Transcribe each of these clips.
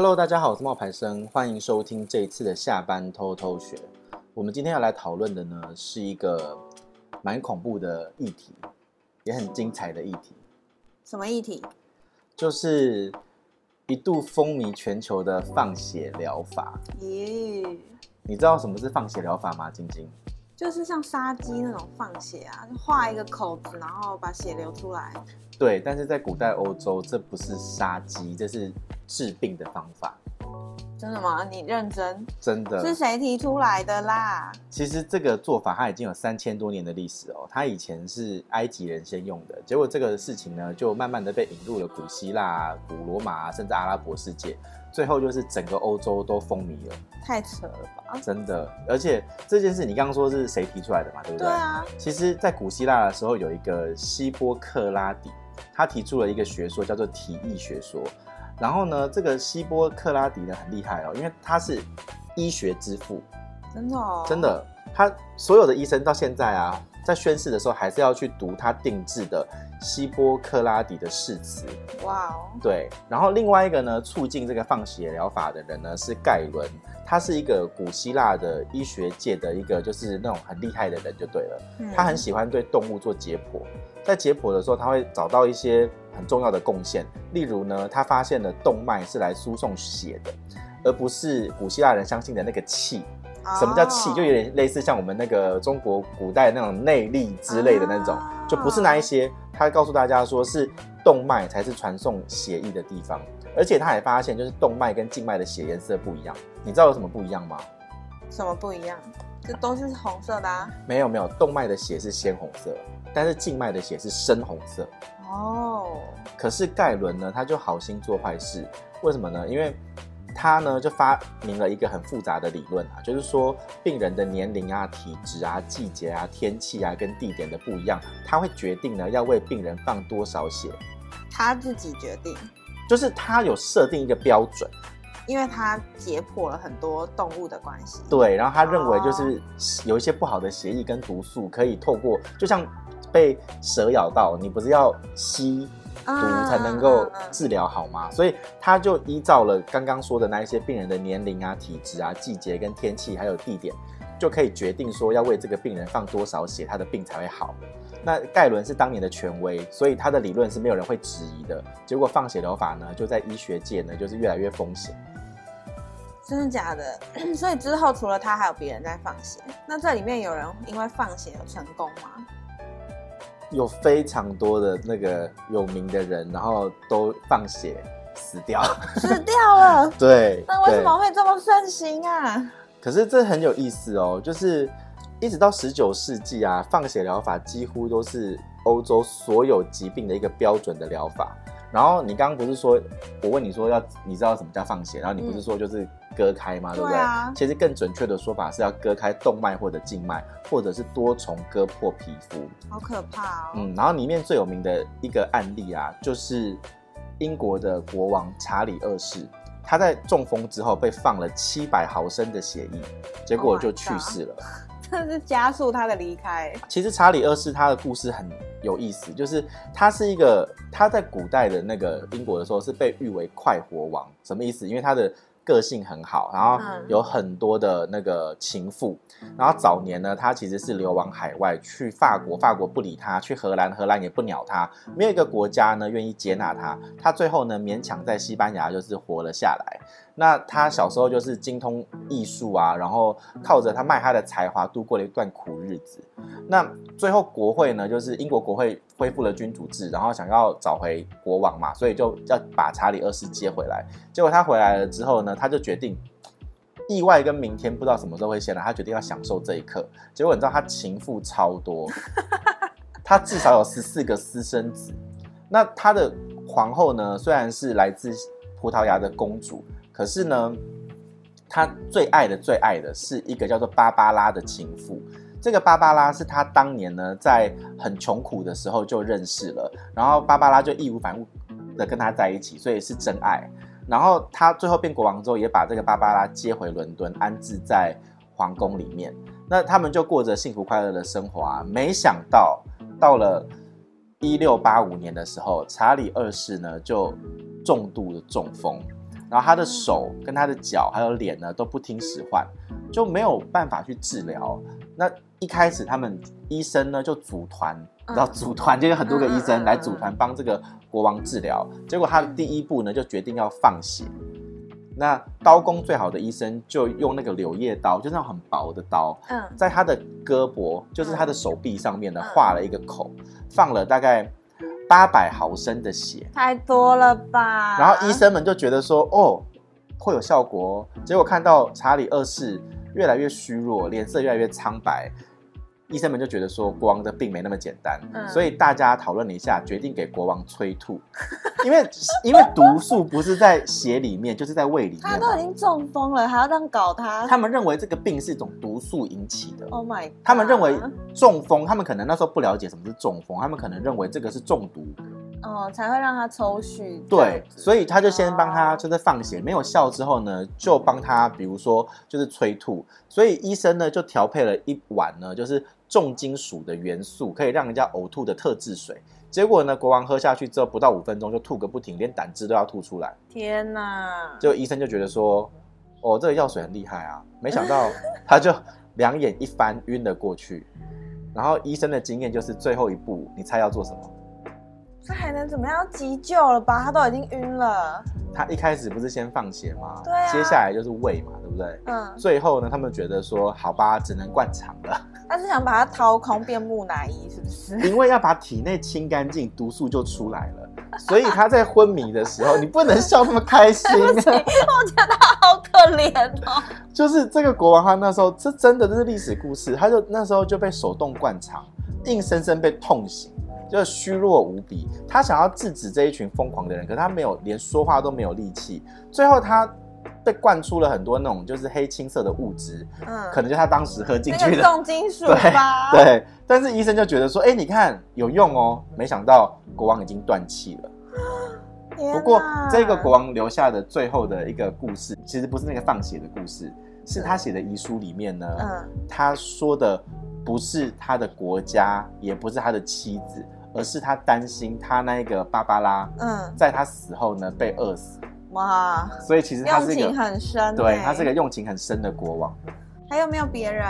Hello，大家好，我是冒牌生，欢迎收听这一次的下班偷偷学。我们今天要来讨论的呢，是一个蛮恐怖的议题，也很精彩的议题。什么议题？就是一度风靡全球的放血疗法。咦！你知道什么是放血疗法吗？晶晶？就是像杀鸡那种放血啊，就画一个口子，然后把血流出来。对，但是在古代欧洲，这不是杀鸡，这是治病的方法。真的吗？你认真？真的。是谁提出来的啦？其实这个做法它已经有三千多年的历史哦。它以前是埃及人先用的，结果这个事情呢，就慢慢的被引入了古希腊、古罗马，甚至阿拉伯世界，最后就是整个欧洲都风靡了。太扯了吧！真的，而且这件事你刚刚说是谁提出来的嘛？对不对？对啊。其实，在古希腊的时候，有一个希波克拉底。他提出了一个学说，叫做体液学说。然后呢，这个希波克拉底呢很厉害哦，因为他是医学之父，真的哦，真的。他所有的医生到现在啊，在宣誓的时候，还是要去读他定制的希波克拉底的誓词。哇哦，对。然后另外一个呢，促进这个放血疗法的人呢是盖伦，他是一个古希腊的医学界的一个就是那种很厉害的人就对了。嗯，他很喜欢对动物做解剖。在解剖的时候，他会找到一些很重要的贡献，例如呢，他发现了动脉是来输送血的，而不是古希腊人相信的那个气。什么叫气？就有点类似像我们那个中国古代那种内力之类的那种，就不是那一些。他告诉大家说，是动脉才是传送血液的地方，而且他还发现，就是动脉跟静脉的血颜色不一样。你知道有什么不一样吗？什么不一样？这都是红色的啊？没有没有，动脉的血是鲜红色。但是静脉的血是深红色哦。可是盖伦呢，他就好心做坏事。为什么呢？因为他呢就发明了一个很复杂的理论啊，就是说病人的年龄啊、体质啊、季节啊、天气啊跟地点的不一样，他会决定呢要为病人放多少血。他自己决定，就是他有设定一个标准，因为他解剖了很多动物的关系。对，然后他认为就是有一些不好的血液跟毒素可以透过，就像。被蛇咬到，你不是要吸毒才能够治疗好吗？所以他就依照了刚刚说的那一些病人的年龄啊、体质啊、季节跟天气还有地点，就可以决定说要为这个病人放多少血，他的病才会好。那盖伦是当年的权威，所以他的理论是没有人会质疑的。结果放血疗法呢，就在医学界呢，就是越来越风险。真的假的？所以之后除了他，还有别人在放血。那这里面有人因为放血有成功吗？有非常多的那个有名的人，然后都放血死掉，死掉了。对，那为什么会这么盛行啊？可是这很有意思哦，就是一直到十九世纪啊，放血疗法几乎都是欧洲所有疾病的一个标准的疗法。然后你刚刚不是说，我问你说要你知道什么叫放血，然后你不是说就是。嗯割开吗？对不对？对啊。其实更准确的说法是要割开动脉或者静脉，或者是多重割破皮肤。好可怕哦。嗯，然后里面最有名的一个案例啊，就是英国的国王查理二世，他在中风之后被放了七百毫升的血液，结果就去世了。这是加速他的离开。其实查理二世他的故事很有意思，就是他是一个他在古代的那个英国的时候是被誉为快活王，什么意思？因为他的个性很好，然后有很多的那个情妇，然后早年呢，他其实是流亡海外，去法国，法国不理他；去荷兰，荷兰也不鸟他，没有一个国家呢愿意接纳他。他最后呢，勉强在西班牙就是活了下来。那他小时候就是精通艺术啊，然后靠着他卖他的才华度过了一段苦日子。那最后国会呢，就是英国国会恢复了君主制，然后想要找回国王嘛，所以就要把查理二世接回来。结果他回来了之后呢，他就决定意外跟明天不知道什么时候会先来，他决定要享受这一刻。结果你知道他情妇超多，他至少有十四个私生子。那他的皇后呢，虽然是来自葡萄牙的公主。可是呢，他最爱的最爱的是一个叫做芭芭拉的情妇。这个芭芭拉是他当年呢在很穷苦的时候就认识了，然后芭芭拉就义无反顾的跟他在一起，所以是真爱。然后他最后变国王之后，也把这个芭芭拉接回伦敦，安置在皇宫里面。那他们就过着幸福快乐的生活啊。没想到到了一六八五年的时候，查理二世呢就重度的中风。然后他的手跟他的脚还有脸呢都不听使唤，就没有办法去治疗。那一开始他们医生呢就组团，然后组团就有很多个医生来组团帮这个国王治疗。结果他的第一步呢就决定要放血。那刀工最好的医生就用那个柳叶刀，就是那种很薄的刀，在他的胳膊，就是他的手臂上面呢画了一个口，放了大概八百毫升的血，太多了吧？然后医生们就觉得说，哦，会有效果哦。结果看到查理二世越来越虚弱，脸色越来越苍白。医生们就觉得说国王的病没那么简单，嗯、所以大家讨论了一下，决定给国王催吐，因为因为毒素不是在血里面，就是在胃里面。他都已经中风了，还要这样搞他？他们认为这个病是一种毒素引起的。Oh my！他们认为中风，他们可能那时候不了解什么是中风，他们可能认为这个是中毒。哦，才会让他抽血。对，所以他就先帮他就是放血，没有效之后呢，就帮他比如说就是催吐。所以医生呢就调配了一碗呢，就是重金属的元素，可以让人家呕吐的特制水。结果呢，国王喝下去之后，不到五分钟就吐个不停，连胆汁都要吐出来。天哪！就医生就觉得说，哦，这个药水很厉害啊，没想到他就两眼一翻晕了过去。然后医生的经验就是最后一步，你猜要做什么？他还能怎么样？急救了吧？他都已经晕了。他一开始不是先放血吗？对啊。接下来就是胃嘛，对不对？嗯。最后呢，他们觉得说，好吧，只能灌肠了。他是想把它掏空变木乃伊，是不是？因为要把体内清干净，毒素就出来了。所以他在昏迷的时候，你不能笑那么开心。我觉得他好可怜哦。就是这个国王，他那时候这真的这是历史故事，他就那时候就被手动灌肠，硬生生被痛醒。就虚弱无比，他想要制止这一群疯狂的人，可是他没有，连说话都没有力气。最后他被灌出了很多那种就是黑青色的物质，嗯，可能就他当时喝进去的重金属吧。对，对，但是医生就觉得说，哎、欸，你看有用哦。没想到国王已经断气了。不过这个国王留下的最后的一个故事，其实不是那个放血的故事，是他写的遗书里面呢，嗯，他说的不是他的国家，也不是他的妻子。而是他担心他那个芭芭拉，嗯，在他死后呢被饿死。哇！所以其实他是一个用情很深，对，他是个用情很深的国王。还有没有别人？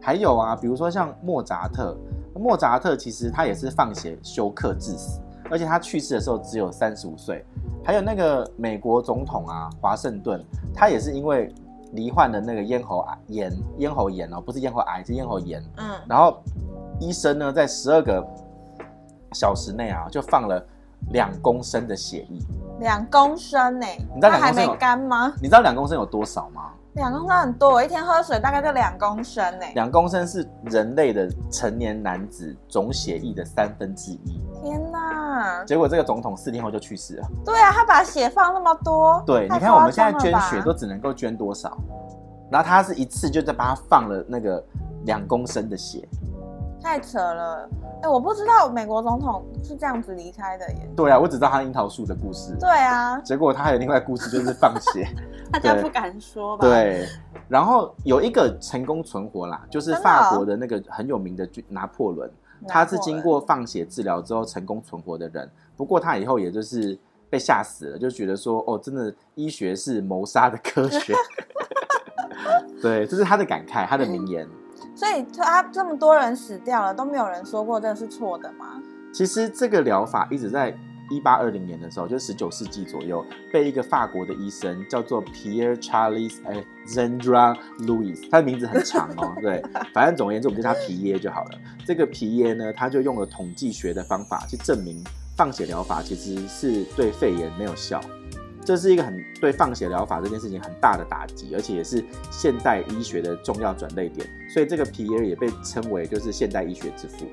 还有啊，比如说像莫扎特，莫扎特其实他也是放血休克致死，而且他去世的时候只有三十五岁。还有那个美国总统啊，华盛顿，他也是因为罹患的那个咽喉癌炎，咽喉炎哦，不是咽喉癌，是咽喉炎。嗯，然后医生呢，在十二个小时内啊，就放了两公升的血液，两公升呢？你知道还没干吗？你知道两公升有多少吗？两公升很多，我一天喝水大概就两公升呢。两公升是人类的成年男子总血液的三分之一。天哪！结果这个总统四天后就去世了。对啊，他把血放那么多。对，你看我们现在捐血都只能够捐多少？然后他是一次就在把他放了那个两公升的血。太扯了！哎、欸，我不知道美国总统是这样子离开的耶。对啊，我只知道他樱桃树的故事。对啊，结果他还有另外故事，就是放血，大家不敢说吧？对。然后有一个成功存活啦，就是法国的那个很有名的拿破仑，他是经过放血治疗之后成功存活的人。不过他以后也就是被吓死了，就觉得说哦，真的医学是谋杀的科学。对，这是他的感慨，他的名言。所以他这么多人死掉了，都没有人说过这是错的吗？其实这个疗法一直在一八二零年的时候，就十九世纪左右，被一个法国的医生叫做 Pierre Charles Alexandre Louis，他的名字很长哦，对，反正总而言之，我们叫他皮耶就好了。这个皮耶呢，他就用了统计学的方法去证明放血疗法其实是对肺炎没有效。这是一个很对放血疗法这件事情很大的打击，而且也是现代医学的重要转类点，所以这个皮耶也被称为就是现代医学之父。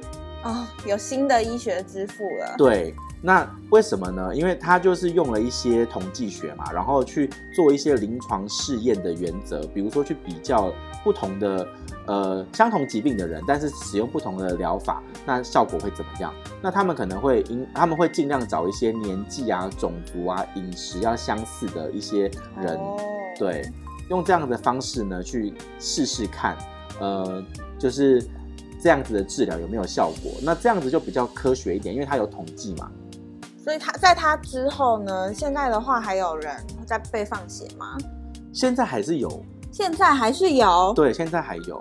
哦，有新的医学之父了。对，那为什么呢？因为他就是用了一些统计学嘛，然后去做一些临床试验的原则，比如说去比较不同的。呃，相同疾病的人，但是使用不同的疗法，那效果会怎么样？那他们可能会因他们会尽量找一些年纪啊、种族啊、饮食要相似的一些人，哦、对，用这样的方式呢去试试看，呃，就是这样子的治疗有没有效果？那这样子就比较科学一点，因为它有统计嘛。所以他在他之后呢，现在的话还有人在被放血吗？现在还是有，现在还是有，对，现在还有，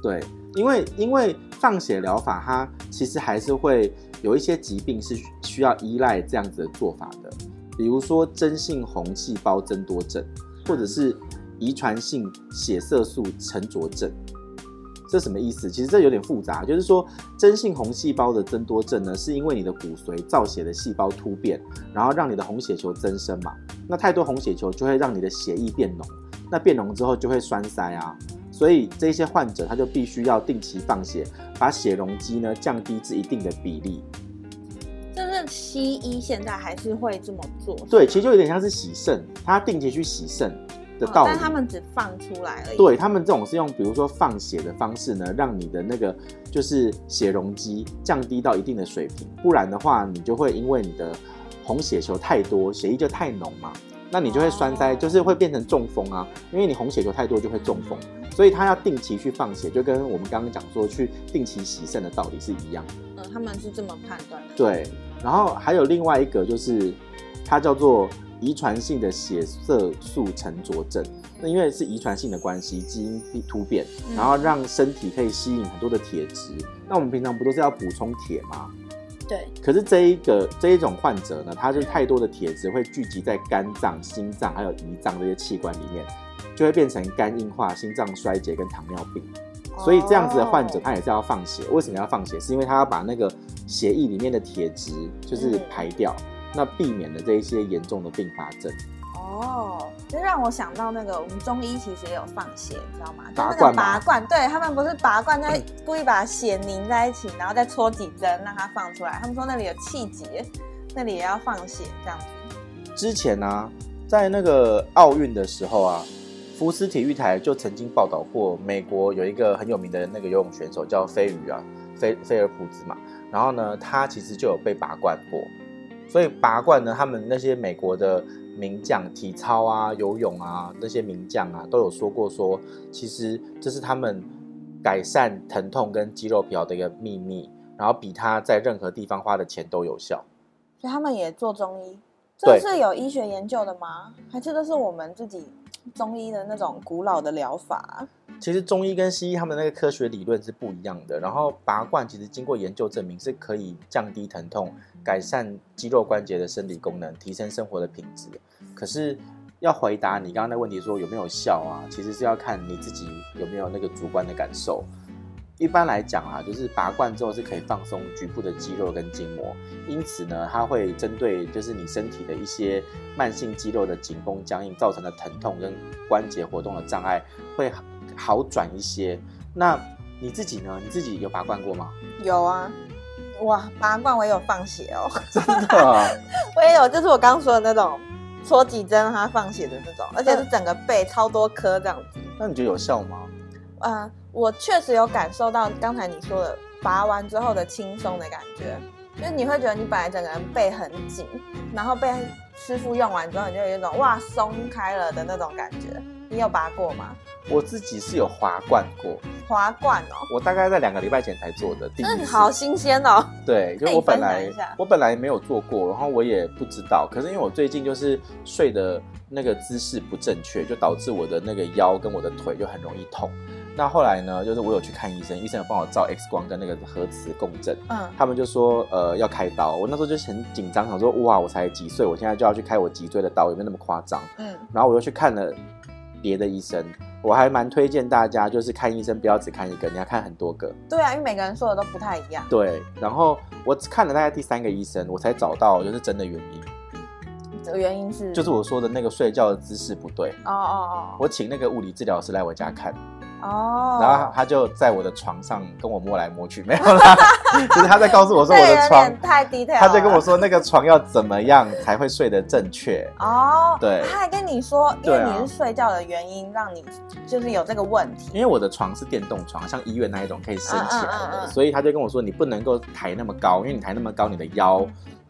对，因为因为放血疗法它其实还是会有一些疾病是需要依赖这样子的做法的，比如说真性红细胞增多症，或者是遗传性血色素沉着症。这什么意思？其实这有点复杂，就是说，真性红细胞的增多症呢，是因为你的骨髓造血的细胞突变，然后让你的红血球增生嘛。那太多红血球就会让你的血液变浓，那变浓之后就会栓塞啊。所以这些患者他就必须要定期放血，把血容积呢降低至一定的比例。就是西医现在还是会这么做？对，其实就有点像是洗肾，他定期去洗肾。的道理，哦，但他们只放出来而已。对，他们这种是用，比如说放血的方式呢，让你的那个就是血容积降低到一定的水平，不然的话，你就会因为你的红血球太多，血液就太浓嘛，那你就会栓塞，就是会变成中风啊，因为你红血球太多就会中风，所以他要定期去放血，就跟我们刚刚讲说去定期洗肾的道理是一样的。嗯，他们是这么判断的。对，然后还有另外一个就是，它叫做。遗传性的血色素沉着症，那因为是遗传性的关系，基因突变，然后让身体可以吸引很多的铁质。那我们平常不都是要补充铁吗？对。可是这一个这一种患者呢，他就太多的铁质会聚集在肝脏、心脏还有胰脏这些器官里面，就会变成肝硬化、心脏衰竭跟糖尿病。所以这样子的患者他也是要放血。为什么要放血？是因为他要把那个血液里面的铁质就是排掉。那避免了这一些严重的并发症哦，就让我想到那个我们中医其实也有放血，你知道吗？拔罐吗？拔罐，对，他们不是拔罐，就故意把血凝在一起，然后再戳几针让它放出来。他们说那里有气结，那里也要放血这样子。之前呢、啊，在那个奥运的时候啊，福斯体育台就曾经报道过，美国有一个很有名的那个游泳选手叫飞鱼啊，菲菲尔普兹嘛，然后呢，他其实就有被拔罐过。所以拔罐呢，他们那些美国的名将，体操啊、游泳啊那些名将啊，都有说过说，其实这是他们改善疼痛跟肌肉疲劳的一个秘密，然后比他在任何地方花的钱都有效。所以他们也做中医，这是有医学研究的吗？还是这是我们自己中医的那种古老的疗法？其实中医跟西医他们那个科学理论是不一样的。然后拔罐其实经过研究证明是可以降低疼痛、改善肌肉关节的生理功能、提升生活的品质。可是要回答你刚刚的问题说有没有效啊？其实是要看你自己有没有那个主观的感受。一般来讲啊，就是拔罐之后是可以放松局部的肌肉跟筋膜，因此呢，它会针对就是你身体的一些慢性肌肉的紧绷僵硬造成的疼痛跟关节活动的障碍会。好转一些，那你自己呢？你自己有拔罐过吗？有啊，哇，拔罐我也有放血哦，真的啊，我也有，就是我刚刚说的那种戳几针让它放血的那种，而且是整个背超多颗这样子。那你觉得有效吗？嗯，我确实有感受到刚才你说的拔完之后的轻松的感觉，就是你会觉得你本来整个人背很紧，然后被师傅用完之后，你就有一种哇松开了的那种感觉。你有拔过吗？我自己是有滑罐过，滑罐哦。我大概在两个礼拜前才做的，真的好新鲜哦。对，就我本来我本来没有做过，然后我也不知道。可是因为我最近就是睡的那个姿势不正确，就导致我的那个腰跟我的腿就很容易痛。那后来呢，就是我有去看医生，医生有帮我照 X 光跟那个核磁共振，嗯，他们就说呃要开刀。我那时候就很紧张，想说哇，我才几岁，我现在就要去开我脊椎的刀，有没有那么夸张？嗯，然后我又去看了。别的医生，我还蛮推荐大家，就是看医生不要只看一个，你要看很多个。对啊，因为每个人说的都不太一样。对，然后我看了大概第三个医生，我才找到就是真的原因。这个原因是？就是我说的那个睡觉的姿势不对。哦哦哦。我请那个物理治疗师来我家看。哦，然后他就在我的床上跟我摸来摸去，没有啦，就是他在告诉我说我的床太低了，他在跟我说那个床要怎么样才会睡得正确。哦，对，他还跟你说，因为你是睡觉的原因，让你就是有这个问题。因为我的床是电动床，像医院那一种可以升起来的，所以他就跟我说，你不能够抬那么高，因为你抬那么高，你的腰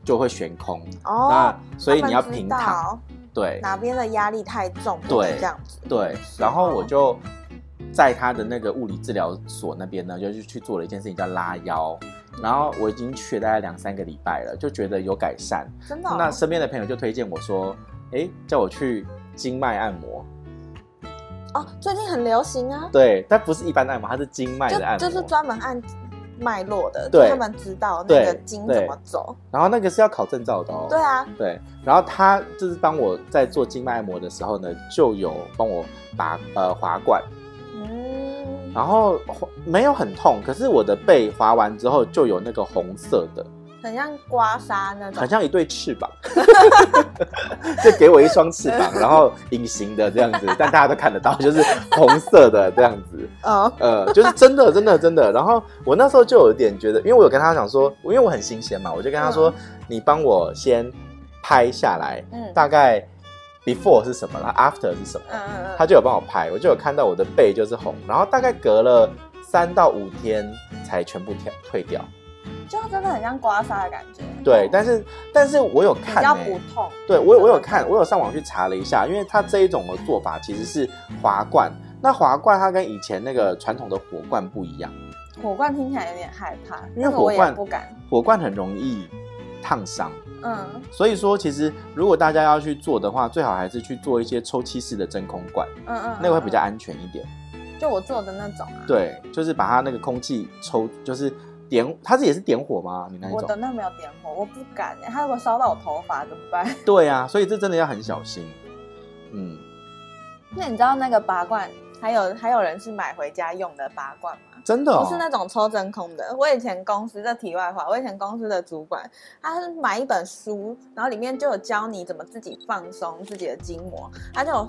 就会悬空。哦，那所以你要平躺。对，哪边的压力太重，对，这样子。对，然后我就。在他的那个物理治疗所那边呢，就是去做了一件事情叫拉腰，然后我已经去了大概两三个礼拜了，就觉得有改善。真的哦？那身边的朋友就推荐我说：“哎，叫我去经脉按摩。哦，最近很流行啊。对，但不是一般的按摩，它是经脉的按摩，就，就是专门按脉络的，对，他们知道那个经怎么走。然后那个是要考证照的哦。对啊，对。然后他就是帮我在做经脉按摩的时候呢，就有帮我拔呃滑罐。嗯。然后没有很痛，可是我的背划完之后就有那个红色的。很像刮痧那种，很像一对翅膀，就给我一双翅膀，然后隐形的这样子，但大家都看得到，就是红色的这样子。哦，呃，就是真的，真的，真的。然后我那时候就有一点觉得，因为我有跟他讲说，因为我很新鲜嘛，我就跟他说，嗯、你帮我先拍下来，嗯，大概 before 是什么，然后 after 是什么，他就有帮我拍，我就有看到我的背就是红，然后大概隔了三到五天才全部退退掉。就真的很像刮痧的感觉。对，但是但是我有看、欸，比较不痛。对，我有我有看，我有上网去查了一下，因为它这一种的做法其实是滑罐。那滑罐它跟以前那个传统的火罐不一样。火罐听起来有点害怕，因为火罐不敢。火罐很容易烫伤。嗯。所以说，其实如果大家要去做的话，最好还是去做一些抽气式的真空罐。嗯，嗯嗯。那个会比较安全一点。就我做的那种啊。对，就是把它那个空气抽，就是。点，它是也是点火吗？你那一种？我的那没有点火，我不敢哎，它如果烧到我头发怎么办？对啊，所以这真的要很小心。嗯，那你知道那个拔罐，还有还有人是买回家用的拔罐吗？真的、哦，不是那种抽真空的。我以前公司的题外话，我以前公司的主管，他是买一本书，然后里面就有教你怎么自己放松自己的筋膜，他就有。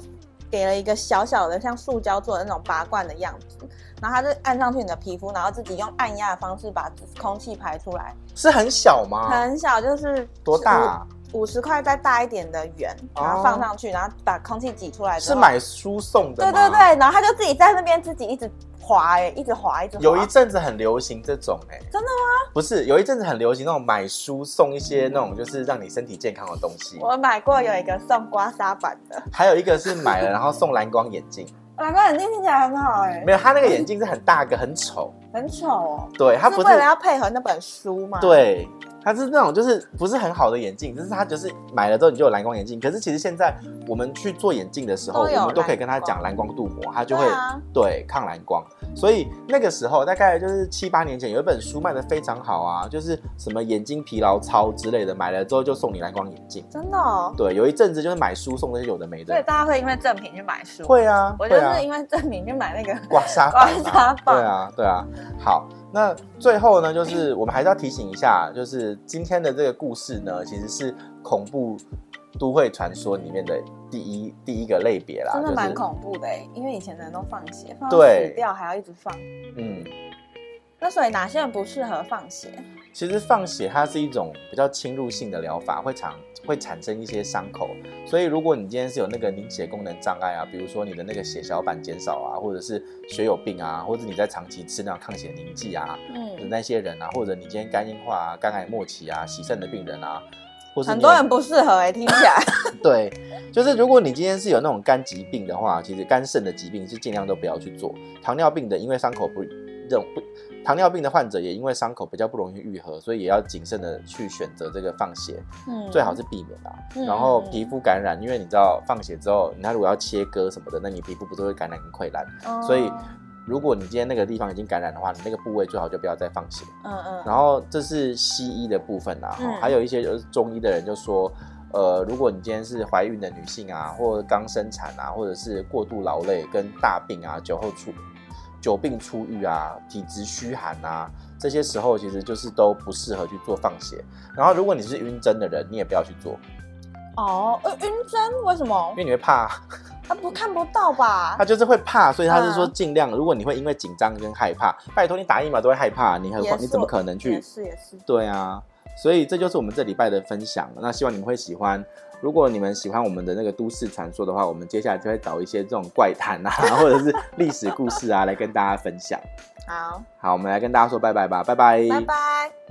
给了一个小小的像塑胶做的那种拔罐的样子，然后他就按上去你的皮肤，然后自己用按压的方式把空气排出来。是很小吗？很小，就是多大啊？五十块再大一点的圆，然后放上去，然后把空气挤出来。是买书送的吗？对对对，然后他就自己在那边自己一直滑，哎，一直滑，一直滑。有一阵子很流行这种，哎，真的吗？不是，有一阵子很流行那种买书送一些那种就是让你身体健康的东西。我买过有一个送刮痧板的，还有一个是买了然后送蓝光眼镜。蓝光眼镜听起来很好，哎，没有，他那个眼镜是很大个，很丑，很丑哦。对，他不是为了要配合那本书嘛？对。他是那种就是不是很好的眼镜，只是他就是买了之后你就有蓝光眼镜。可是其实现在我们去做眼镜的时候，我们都可以跟他讲蓝光镀膜，他就会对，啊、对抗蓝光。所以那个时候大概就是七八年前，有一本书卖的非常好啊，就是什么眼睛疲劳操之类的，买了之后就送你蓝光眼镜。真的？哦？对，有一阵子就是买书送那些有的没的。所以大家会因为赠品去买书？会啊，我就是因为赠品去买那个刮痧刮痧棒。对啊，对啊。好。那最后呢，就是我们还是要提醒一下，就是今天的这个故事呢，其实是恐怖都会传说里面的第一第一个类别啦，真的蛮恐怖的，因为以前的人都放血，放到死掉还要一直放。嗯，那所以哪些人不适合放血？其实放血它是一种比较侵入性的疗法，会产会产生一些伤口，所以如果你今天是有那个凝血功能障碍啊，比如说你的那个血小板减少啊，或者是血友病啊，或者你在长期吃那种抗血凝剂啊，嗯，那些人啊，或者你今天肝硬化啊、肝癌末期啊、洗肾的病人啊，或是很多人不适合哎、欸，听起来。对，就是如果你今天是有那种肝疾病的话，其实肝肾的疾病是尽量都不要去做。糖尿病的，因为伤口不这种不。糖尿病的患者也因为伤口比较不容易愈合，所以也要谨慎的去选择这个放血，嗯，最好是避免啊。嗯、然后皮肤感染，因为你知道放血之后，他如果要切割什么的，那你皮肤不是会感染跟溃烂？哦、所以如果你今天那个地方已经感染的话，你那个部位最好就不要再放血。嗯嗯。然后这是西医的部分啊，嗯、还有一些就是中医的人就说，呃，如果你今天是怀孕的女性啊，或者刚生产啊，或者是过度劳累跟大病啊，酒后出。久病初愈啊，体质虚寒啊，这些时候其实就是都不适合去做放血。然后，如果你是晕针的人，你也不要去做。哦，呃，晕针为什么？因为你会怕。他不看不到吧？他就是会怕，所以他是说尽量。如果你会因为紧张跟害怕，拜托你打疫苗都会害怕，你很你怎么可能去？也是也是。对啊，所以这就是我们这礼拜的分享。那希望你们会喜欢。如果你们喜欢我们的那个都市传说的话，我们接下来就会找一些这种怪谈啊，或者是历史故事啊，来跟大家分享。好，好，我们来跟大家说拜拜吧，拜拜，拜拜。